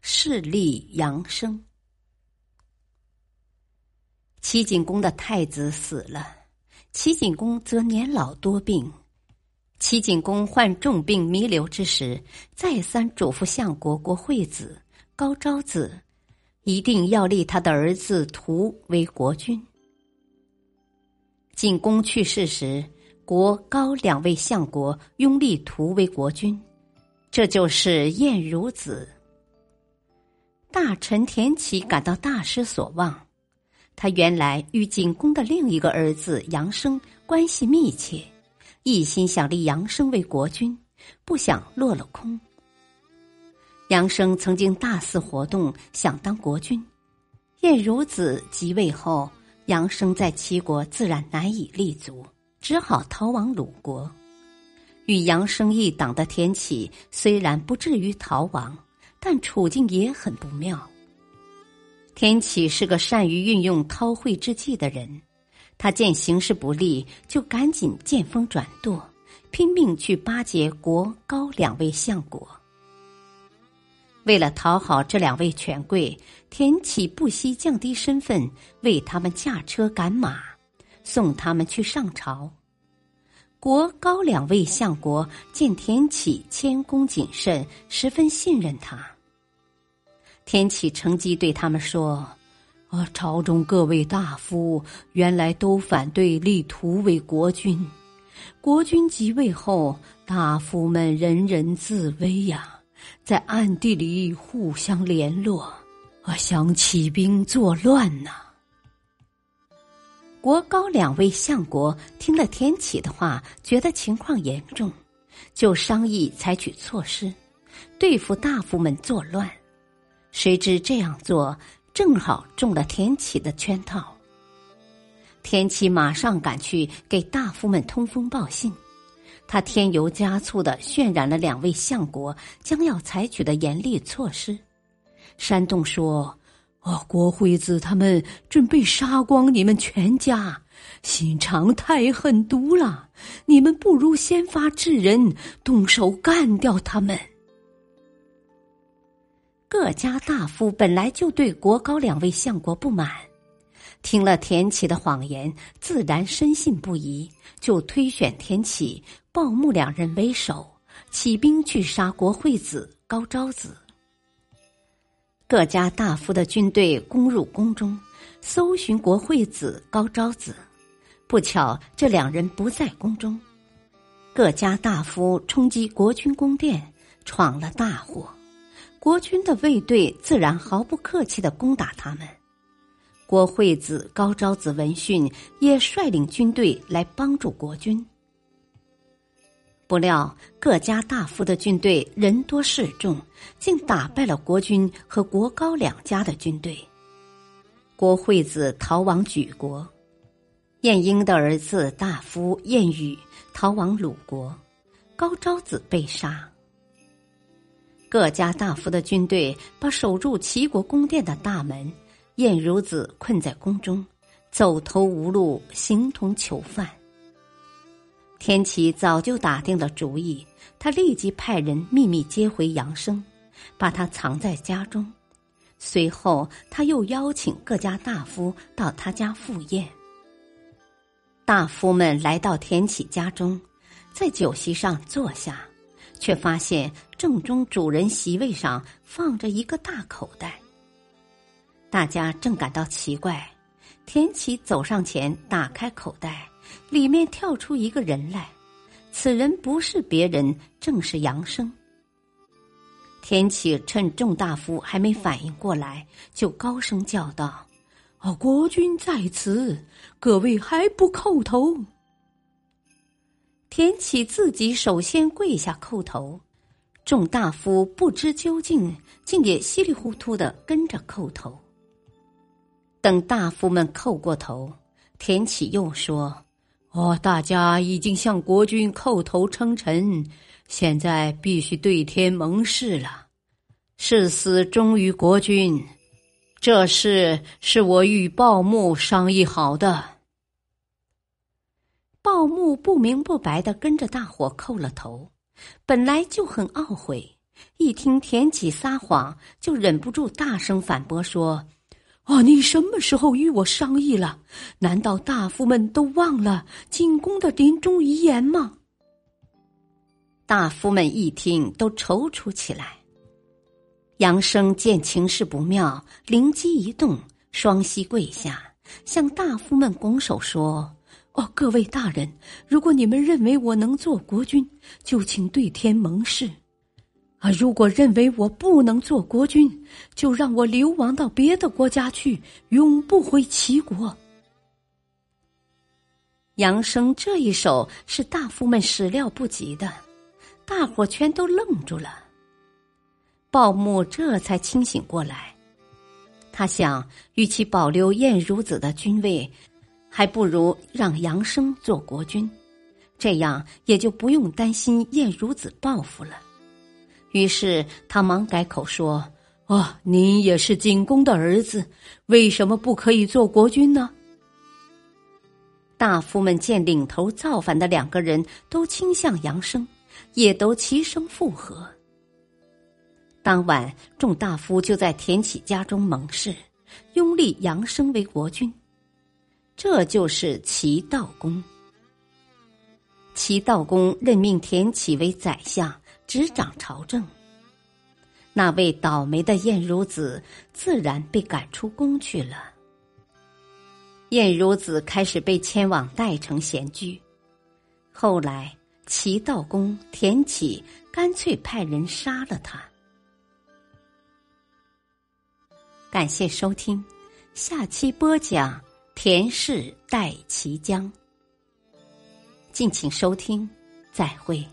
势力扬升。齐景公的太子死了，齐景公则年老多病。齐景公患重病弥留之时，再三嘱咐相国国惠子高昭子，一定要立他的儿子屠为国君。景公去世时，国高两位相国拥立屠为国君，这就是晏如子。大臣田启感到大失所望，他原来与景公的另一个儿子杨生关系密切，一心想立杨生为国君，不想落了空。杨生曾经大肆活动，想当国君。晏如子即位后，杨生在齐国自然难以立足，只好逃往鲁国。与杨生一党的田启虽然不至于逃亡。但处境也很不妙。天启是个善于运用韬晦之计的人，他见形势不利，就赶紧见风转舵，拼命去巴结国高两位相国。为了讨好这两位权贵，田启不惜降低身份，为他们驾车赶马，送他们去上朝。国高两位相国见田启谦恭谨慎，十分信任他。田启乘机对他们说：“啊，朝中各位大夫原来都反对立图为国君，国君即位后，大夫们人人自危呀，在暗地里互相联络，啊，想起兵作乱呢。”国高两位相国听了田启的话，觉得情况严重，就商议采取措施，对付大夫们作乱。谁知这样做正好中了田启的圈套。田启马上赶去给大夫们通风报信，他添油加醋的渲染了两位相国将要采取的严厉措施，煽动说。哦，国惠子他们准备杀光你们全家，心肠太狠毒了。你们不如先发制人，动手干掉他们。各家大夫本来就对国高两位相国不满，听了田启的谎言，自然深信不疑，就推选田启、鲍木两人为首，起兵去杀国惠子、高昭子。各家大夫的军队攻入宫中，搜寻国惠子、高昭子，不巧这两人不在宫中。各家大夫冲击国君宫殿，闯了大祸。国君的卫队自然毫不客气的攻打他们。国惠子、高昭子闻讯，也率领军队来帮助国君。不料各家大夫的军队人多势众，竟打败了国君和国高两家的军队。国惠子逃往莒国，晏婴的儿子大夫晏宇逃往鲁国，高昭子被杀。各家大夫的军队把守住齐国宫殿的大门晏如子困在宫中，走投无路，形同囚犯。天启早就打定了主意，他立即派人秘密接回杨生，把他藏在家中。随后，他又邀请各家大夫到他家赴宴。大夫们来到田启家中，在酒席上坐下，却发现正中主人席位上放着一个大口袋。大家正感到奇怪，田启走上前打开口袋。里面跳出一个人来，此人不是别人，正是杨生。田启趁众大夫还没反应过来，就高声叫道：“哦，国君在此，各位还不叩头？”田启自己首先跪下叩头，众大夫不知究竟，竟也稀里糊涂的跟着叩头。等大夫们叩过头，田启又说：“哦，大家已经向国君叩头称臣，现在必须对天盟誓了，誓死忠于国君。这事是我与鲍木商议好的。”鲍木不明不白的跟着大伙叩了头，本来就很懊悔，一听田启撒谎，就忍不住大声反驳说。啊！你什么时候与我商议了？难道大夫们都忘了进宫的临终遗言吗？大夫们一听，都踌躇起来。杨生见情势不妙，灵机一动，双膝跪下，向大夫们拱手说：“哦，各位大人，如果你们认为我能做国君，就请对天盟誓。”啊！如果认为我不能做国君，就让我流亡到别的国家去，永不回齐国。杨生这一手是大夫们始料不及的，大伙全都愣住了。鲍木这才清醒过来，他想，与其保留晏如子的君位，还不如让杨生做国君，这样也就不用担心晏如子报复了。于是他忙改口说：“哦，您也是景公的儿子，为什么不可以做国君呢？”大夫们见领头造反的两个人都倾向杨生，也都齐声附和。当晚，众大夫就在田启家中盟誓，拥立杨生为国君。这就是齐悼公。齐悼公任命田启为宰相。执掌朝政，那位倒霉的晏如子自然被赶出宫去了。晏如子开始被迁往代城闲居，后来齐悼公田启干脆派人杀了他。感谢收听，下期播讲田氏代齐将。敬请收听，再会。